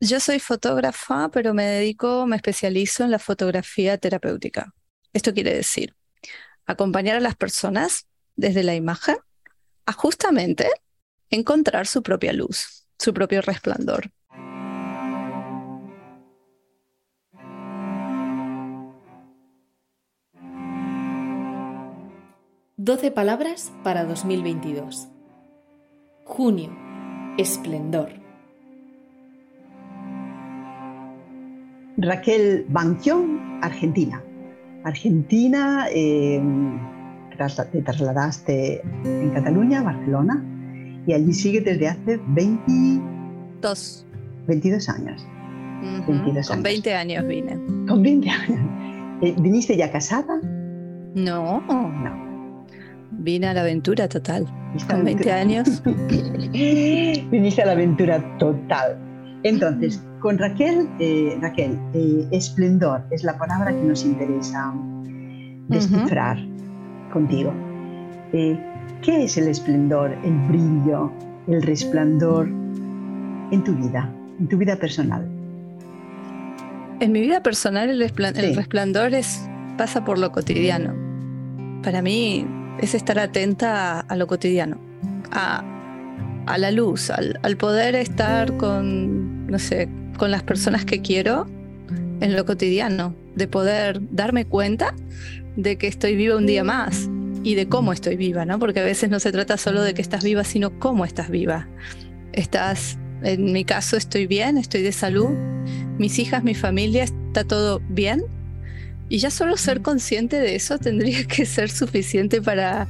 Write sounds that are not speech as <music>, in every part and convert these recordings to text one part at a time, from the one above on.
Yo soy fotógrafa, pero me dedico, me especializo en la fotografía terapéutica. Esto quiere decir acompañar a las personas desde la imagen a justamente encontrar su propia luz, su propio resplandor. Doce palabras para 2022. Junio. Esplendor. Raquel Banquión, Argentina. Argentina, eh, te trasladaste en Cataluña, Barcelona, y allí sigue desde hace 22, 22 años. Con 20 años vine. Con 20 años. Eh, ¿Viniste ya casada? No. No. Vine a la aventura total. Con 20 años. <laughs> Viniste a la aventura total. Entonces, con Raquel, eh, Raquel, eh, esplendor es la palabra que nos interesa descifrar contigo. Eh, ¿Qué es el esplendor, el brillo, el resplandor en tu vida, en tu vida personal? En mi vida personal el, resplandor es, pasa por lo cotidiano. Para mí es estar atenta a, lo cotidiano, a, la luz, al, al poder estar con, no sé, con las personas que quiero en lo cotidiano, de poder darme cuenta de que estoy viva un día más y de cómo estoy viva, ¿no? Porque a veces no se trata solo de que estás viva, sino cómo estás viva. Estás, en mi caso, estoy bien, estoy de salud, mis hijas, mi familia, está todo bien. Y ya solo ser consciente de eso tendría que ser suficiente para,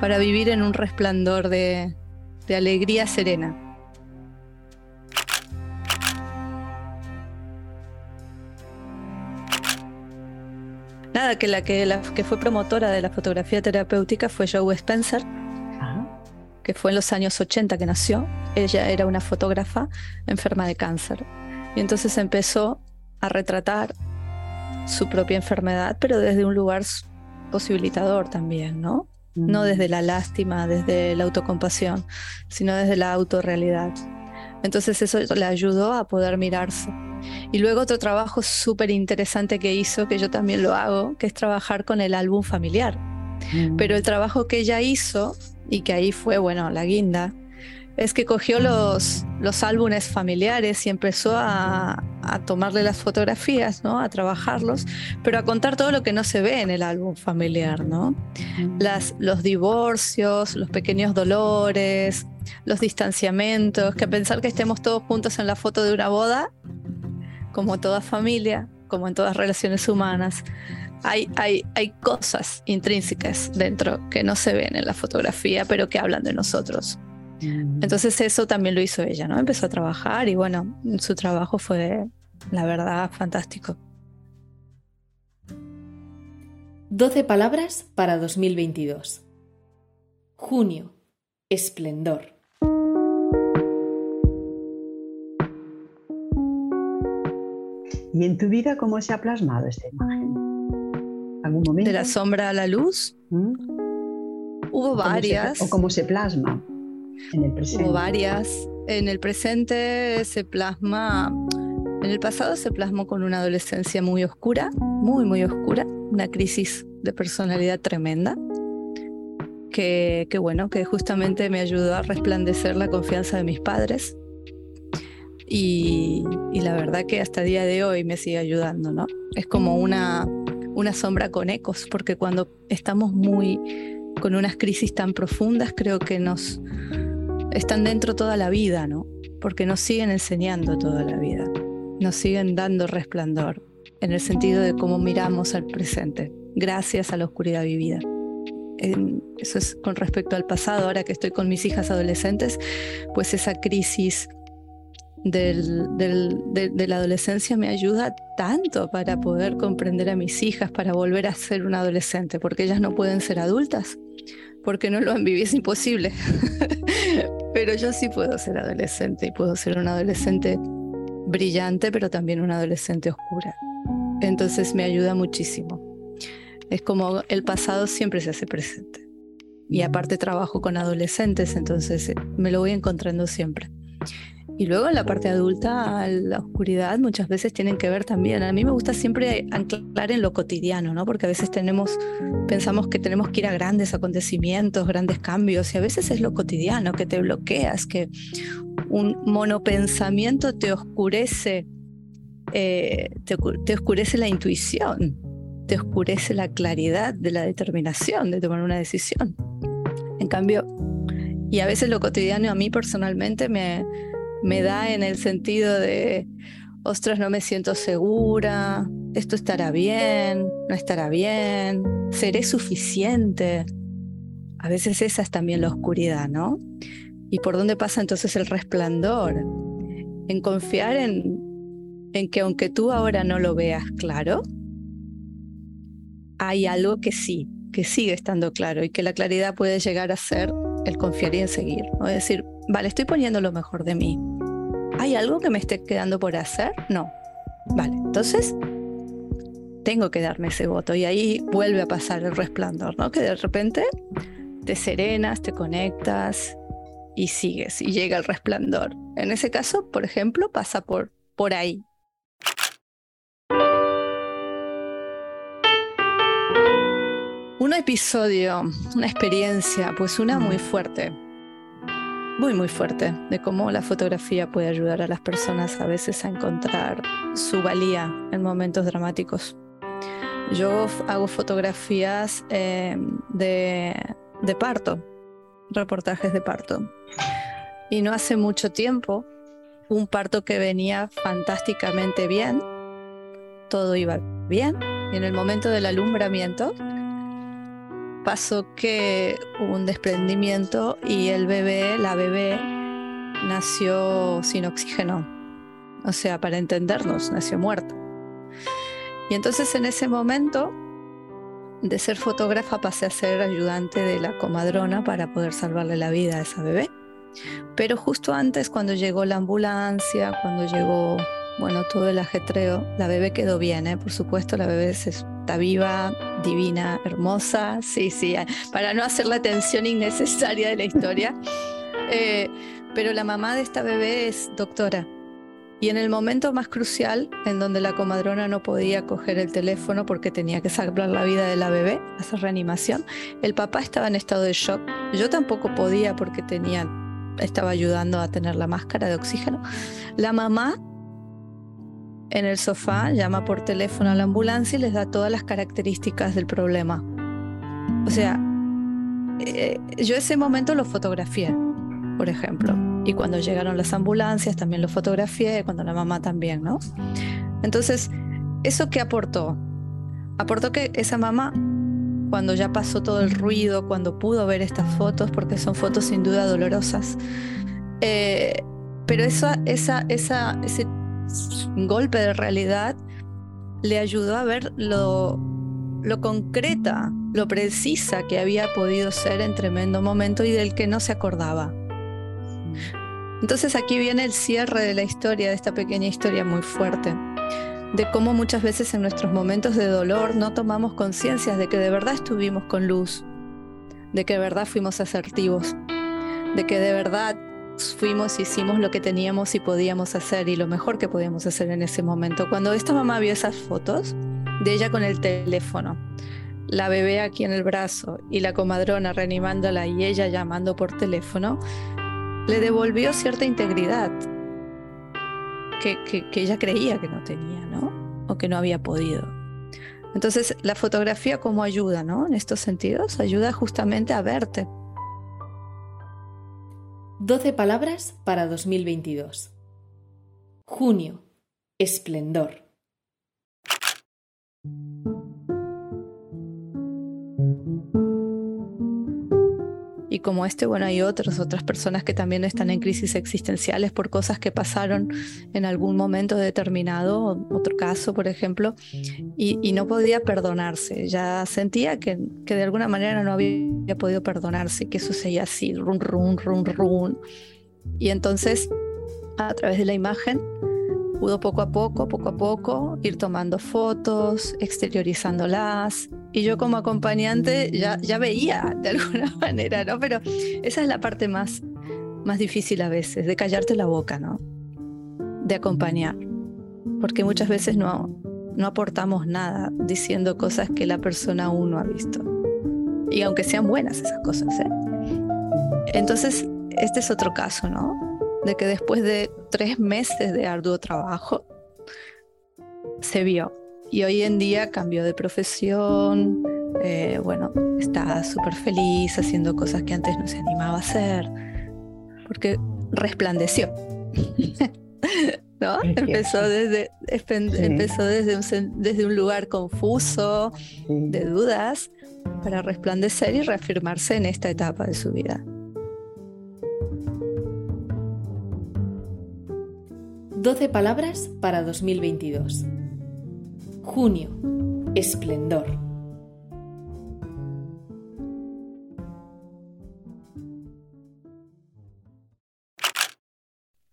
para vivir en un resplandor de, de alegría serena. Nada, que la que, la que fue promotora de la fotografía terapéutica fue Joe Spencer, que fue en los años 80 que nació. Ella era una fotógrafa enferma de cáncer. Y entonces empezó a retratar su propia enfermedad, pero desde un lugar posibilitador también, ¿no? No desde la lástima, desde la autocompasión, sino desde la autorrealidad. Entonces eso le ayudó a poder mirarse. Y luego otro trabajo súper interesante que hizo, que yo también lo hago, que es trabajar con el álbum familiar. Mm. Pero el trabajo que ella hizo, y que ahí fue, bueno, la guinda, es que cogió los, los álbumes familiares y empezó a, a, tomarle las fotografías, ¿no? A trabajarlos, pero a contar todo lo que no se ve en el álbum familiar, ¿no? Mm. Las, los divorcios, los pequeños dolores, los distanciamientos, que pensar que estemos todos juntos en la foto de una boda, como toda familia, como en todas relaciones humanas, hay, hay, hay cosas intrínsecas dentro que no se ven en la fotografía, pero que hablan de nosotros. Entonces eso también lo hizo ella, ¿no? Empezó a trabajar y bueno, su trabajo fue, la verdad, fantástico. 12 palabras para 2022. Junio. Esplendor. ¿Y en tu vida cómo se ha plasmado esta imagen? ¿Algún momento? ¿De la sombra a la luz? ¿Mm? Hubo varias. ¿O cómo se plasma en el presente? Hubo varias. En el presente se plasma. En el pasado se plasmó con una adolescencia muy oscura, muy, muy oscura, una crisis de personalidad tremenda. Que, que bueno, que justamente me ayudó a resplandecer la confianza de mis padres, y, la verdad que hasta el día de hoy me sigue ayudando, ¿no? Es como una, una sombra con ecos, porque cuando estamos muy con unas crisis tan profundas, creo que nos están dentro toda la vida, ¿no? Porque nos siguen enseñando toda la vida, nos siguen dando resplandor en el sentido de cómo miramos al presente, gracias a la oscuridad vivida. Eso es con respecto al pasado, ahora que estoy con mis hijas adolescentes, pues esa crisis de, la adolescencia me ayuda tanto para poder comprender a mis hijas, para volver a ser un adolescente, porque ellas no pueden ser adultas, porque no lo han vivido, es imposible. <laughs> pero yo sí puedo ser adolescente y puedo ser una adolescente brillante, pero también una adolescente oscura. Entonces me ayuda muchísimo. Es como el pasado siempre se hace presente. Y aparte trabajo con adolescentes, entonces me lo voy encontrando siempre. Y luego en la parte adulta, la oscuridad muchas veces tienen que ver también. A mí me gusta siempre anclar en lo cotidiano, ¿no? Porque a veces tenemos, pensamos que tenemos que ir a grandes acontecimientos, grandes cambios, y a veces es lo cotidiano que te bloqueas, que un monopensamiento te oscurece, eh, te oscurece la intuición, te oscurece la claridad de la determinación de tomar una decisión. En cambio, y a veces lo cotidiano a mí personalmente me, me da en el sentido de, ostras, no me siento segura, esto estará bien, no estará bien, seré suficiente. A veces esa es también la oscuridad, ¿no? ¿Y por dónde pasa entonces el resplandor? En confiar en, en que aunque tú ahora no lo veas claro, hay algo que sí, que sigue estando claro y que la claridad puede llegar a ser el confiar y en seguir. ¿no? Es decir, vale, estoy poniendo lo mejor de mí. ¿Hay algo que me esté quedando por hacer? No. Vale, entonces tengo que darme ese voto y ahí vuelve a pasar el resplandor, ¿no? Que de repente te serenas, te conectas y sigues y llega el resplandor. En ese caso, por ejemplo, pasa por, por ahí. Un episodio, una experiencia, pues una muy fuerte muy, muy fuerte de cómo la fotografía puede ayudar a las personas a veces a encontrar su valía en momentos dramáticos. Yo hago fotografías em, de, de parto, reportajes de parto. Y no hace mucho tiempo, un parto que venía fantásticamente bien, todo iba bien, y en el momento del alumbramiento pasó que hubo un desprendimiento y el bebé, la bebé, nació sin oxígeno. O sea, para entendernos, nació muerta. Y entonces en ese momento, de ser fotógrafa, pasé a ser ayudante de la comadrona para poder salvarle la vida a esa bebé. Pero justo antes, cuando llegó la ambulancia, cuando llegó, bueno, todo el ajetreo, la bebé quedó bien, ¿eh? por supuesto, la bebé se está viva, divina, hermosa, sí, sí, para no hacer la tensión innecesaria de la historia. <laughs> Eh, pero la mamá de esta bebé es doctora. Y en el momento más crucial, en donde la comadrona no podía coger el teléfono porque tenía que salvar la vida de la bebé, hacer reanimación, el papá estaba en estado de shock. Yo tampoco podía porque tenía, estaba ayudando a tener la máscara de oxígeno. La mamá en el sofá, llama por teléfono a la ambulancia y les da todas las características del problema. O sea, eh, yo ese momento lo fotografié, por ejemplo. Y cuando llegaron las ambulancias también lo fotografié, cuando la mamá también, ¿no? Entonces, ¿eso qué aportó? Aportó que esa mamá, cuando ya pasó todo el ruido, cuando pudo ver estas fotos, porque son fotos sin duda dolorosas, eh, pero esa, esa, esa, ese golpe de realidad le ayudó a ver lo, lo concreta, lo precisa que había podido ser en tremendo momento y del que no se acordaba. Entonces aquí viene el cierre de la historia, de esta pequeña historia muy fuerte, de cómo muchas veces en nuestros momentos de dolor no tomamos conciencia de que de verdad estuvimos con luz, de que de verdad fuimos asertivos, de que de verdad fuimos, hicimos lo que teníamos y podíamos hacer y lo mejor que podíamos hacer en ese momento. Cuando esta mamá vio esas fotos de ella con el teléfono, la bebé aquí en el brazo y la comadrona reanimándola y ella llamando por teléfono, le devolvió cierta integridad que, que ella creía que no tenía, ¿no? O que no había podido. Entonces, la fotografía como ayuda, ¿no? En estos sentidos, ayuda justamente a verte, 12 palabras para 2022. Junio. Esplendor. Y como este, bueno, hay otras, otras personas que también están en crisis existenciales por cosas que pasaron en algún momento determinado, otro caso, por ejemplo, y, no podía perdonarse. Ya sentía que, que, de alguna manera no había podido perdonarse, que eso seguía así, run, run, run, run. Y entonces, a través de la imagen, pudo poco a poco, poco a poco, ir tomando fotos, exteriorizándolas, y yo como acompañante ya, ya veía de alguna <laughs> manera, ¿no? Pero esa es la parte más, más difícil a veces, de callarte la boca, ¿no? de acompañar, porque muchas veces no, no aportamos nada diciendo cosas que la persona aún no ha visto. Y aunque sean buenas esas cosas. ¿eh? Entonces, este es otro caso, ¿no? De que después de tres meses de arduo trabajo, se vio. Y hoy en día cambió de profesión, eh, bueno, está súper feliz haciendo cosas que antes no se animaba a hacer, porque resplandeció. <laughs> ¿No? Empezó desde, empezó desde un, desde un lugar confuso, de dudas, para resplandecer y reafirmarse en esta etapa de su vida. 12 palabras para 2022. Junio. Esplendor.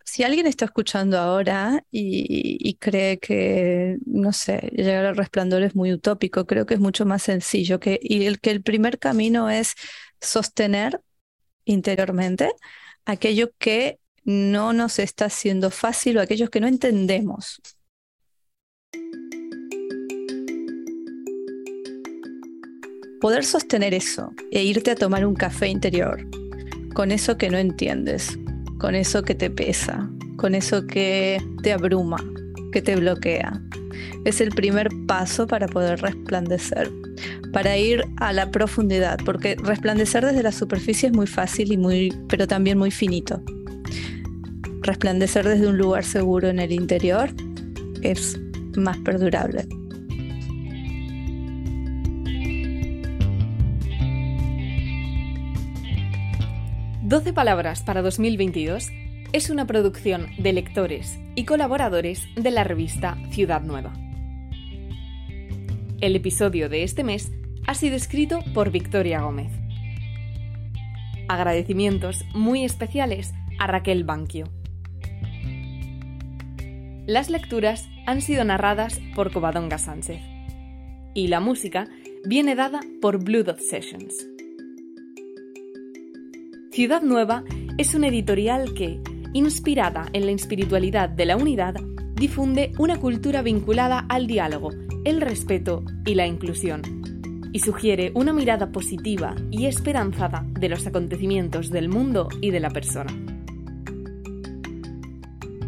Si alguien está escuchando ahora y, cree que, no sé, llegar al resplandor es muy utópico, creo que es mucho más sencillo que, y el, que el primer camino es sostener interiormente aquello que no nos está haciendo fácil o aquellos que no entendemos. Poder sostener eso e irte a tomar un café interior con eso que no entiendes, con eso que te pesa, con eso que te abruma, que te bloquea. Es el primer paso para poder resplandecer, para ir a la profundidad, porque resplandecer desde la superficie es muy fácil y muy, pero también muy finito resplandecer desde un lugar seguro en el interior es más perdurable. Doce Palabras para 2022 es una producción de lectores y colaboradores de la revista Ciudad Nueva. El episodio de este mes ha sido escrito por Victoria Gómez. Agradecimientos muy especiales a Raquel Banquio. Las lecturas han sido narradas por Covadonga Sánchez y la música viene dada por Blue Dot Sessions. Ciudad Nueva es una editorial que, inspirada en la espiritualidad de la unidad, difunde una cultura vinculada al diálogo, el respeto y la inclusión, y sugiere una mirada positiva y esperanzada de los acontecimientos del mundo y de la persona.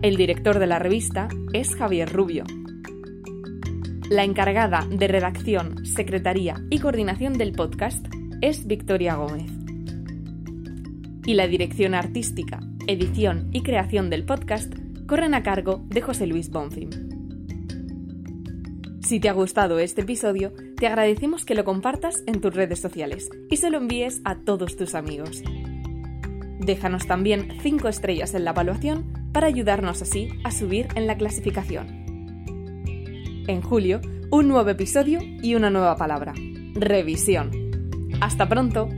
El director de la revista es Javier Rubio. La encargada de redacción, secretaría y coordinación del podcast es Victoria Gómez. Y la dirección artística, edición y creación del podcast corren a cargo de José Luis Bonfim. Si te ha gustado este episodio, te agradecemos que lo compartas en tus redes sociales y se lo envíes a todos tus amigos. Déjanos también 5 estrellas en la evaluación para ayudarnos así a subir en la clasificación. En julio, un nuevo episodio y una nueva palabra. Revisión. Hasta pronto.